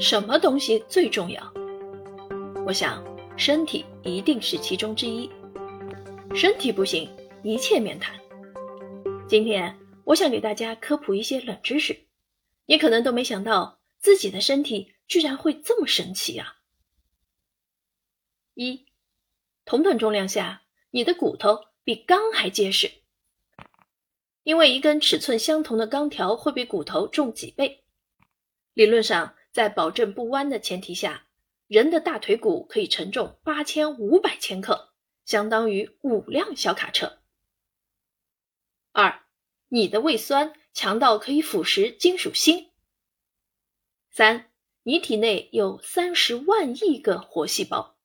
什么东西最重要？我想，身体一定是其中之一。身体不行，一切免谈。今天，我想给大家科普一些冷知识，你可能都没想到自己的身体居然会这么神奇啊！一，同等重量下，你的骨头比钢还结实，因为一根尺寸相同的钢条会比骨头重几倍。理论上。在保证不弯的前提下，人的大腿骨可以承重八千五百千克，相当于五辆小卡车。二，你的胃酸强到可以腐蚀金属锌。三，你体内有三十万亿个活细胞。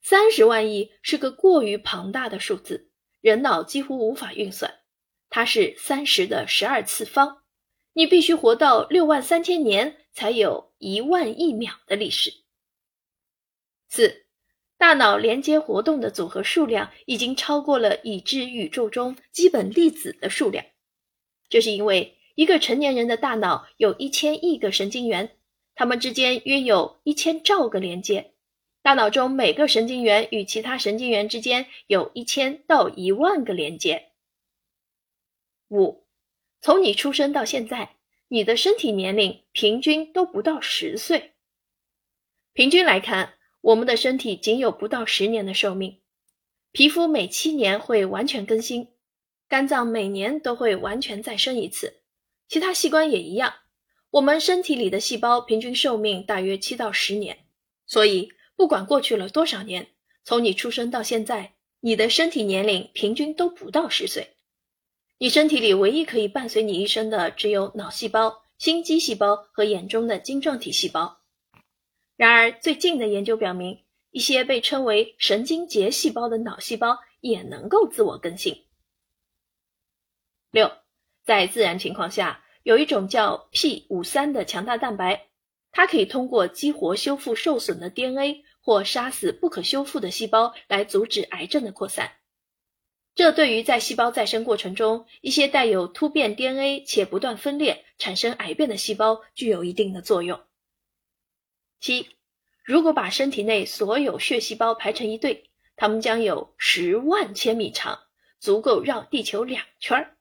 三十万亿是个过于庞大的数字，人脑几乎无法运算，它是三十的十二次方。你必须活到六万三千年。才有一万亿秒的历史。四，大脑连接活动的组合数量已经超过了已知宇宙中基本粒子的数量。这是因为一个成年人的大脑有一千亿个神经元，它们之间约有一千兆个连接。大脑中每个神经元与其他神经元之间有一千到一万个连接。五，从你出生到现在。你的身体年龄平均都不到十岁。平均来看，我们的身体仅有不到十年的寿命。皮肤每七年会完全更新，肝脏每年都会完全再生一次，其他器官也一样。我们身体里的细胞平均寿命大约七到十年。所以，不管过去了多少年，从你出生到现在，你的身体年龄平均都不到十岁。你身体里唯一可以伴随你一生的，只有脑细胞、心肌细胞和眼中的晶状体细胞。然而，最近的研究表明，一些被称为神经节细胞的脑细胞也能够自我更新。六，在自然情况下，有一种叫 P 五三的强大蛋白，它可以通过激活修复受损的 DNA 或杀死不可修复的细胞来阻止癌症的扩散。这对于在细胞再生过程中一些带有突变 DNA 且不断分裂产生癌变的细胞具有一定的作用。七，如果把身体内所有血细胞排成一队，它们将有十万千米长，足够绕地球两圈。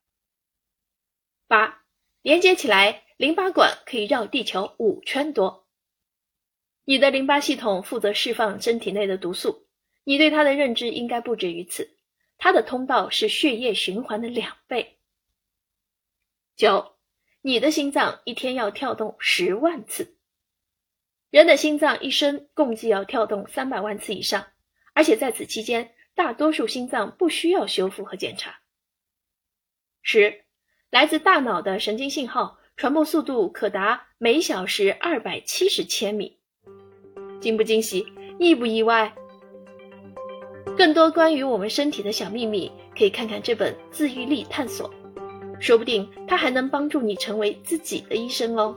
八，连接起来，淋巴管可以绕地球五圈多。你的淋巴系统负责释放身体内的毒素，你对它的认知应该不止于此。它的通道是血液循环的两倍。九，你的心脏一天要跳动十万次。人的心脏一生共计要跳动三百万次以上，而且在此期间，大多数心脏不需要修复和检查。十，来自大脑的神经信号传播速度可达每小时二百七十千米。惊不惊喜？意不意外？更多关于我们身体的小秘密，可以看看这本《自愈力探索》，说不定它还能帮助你成为自己的医生哦。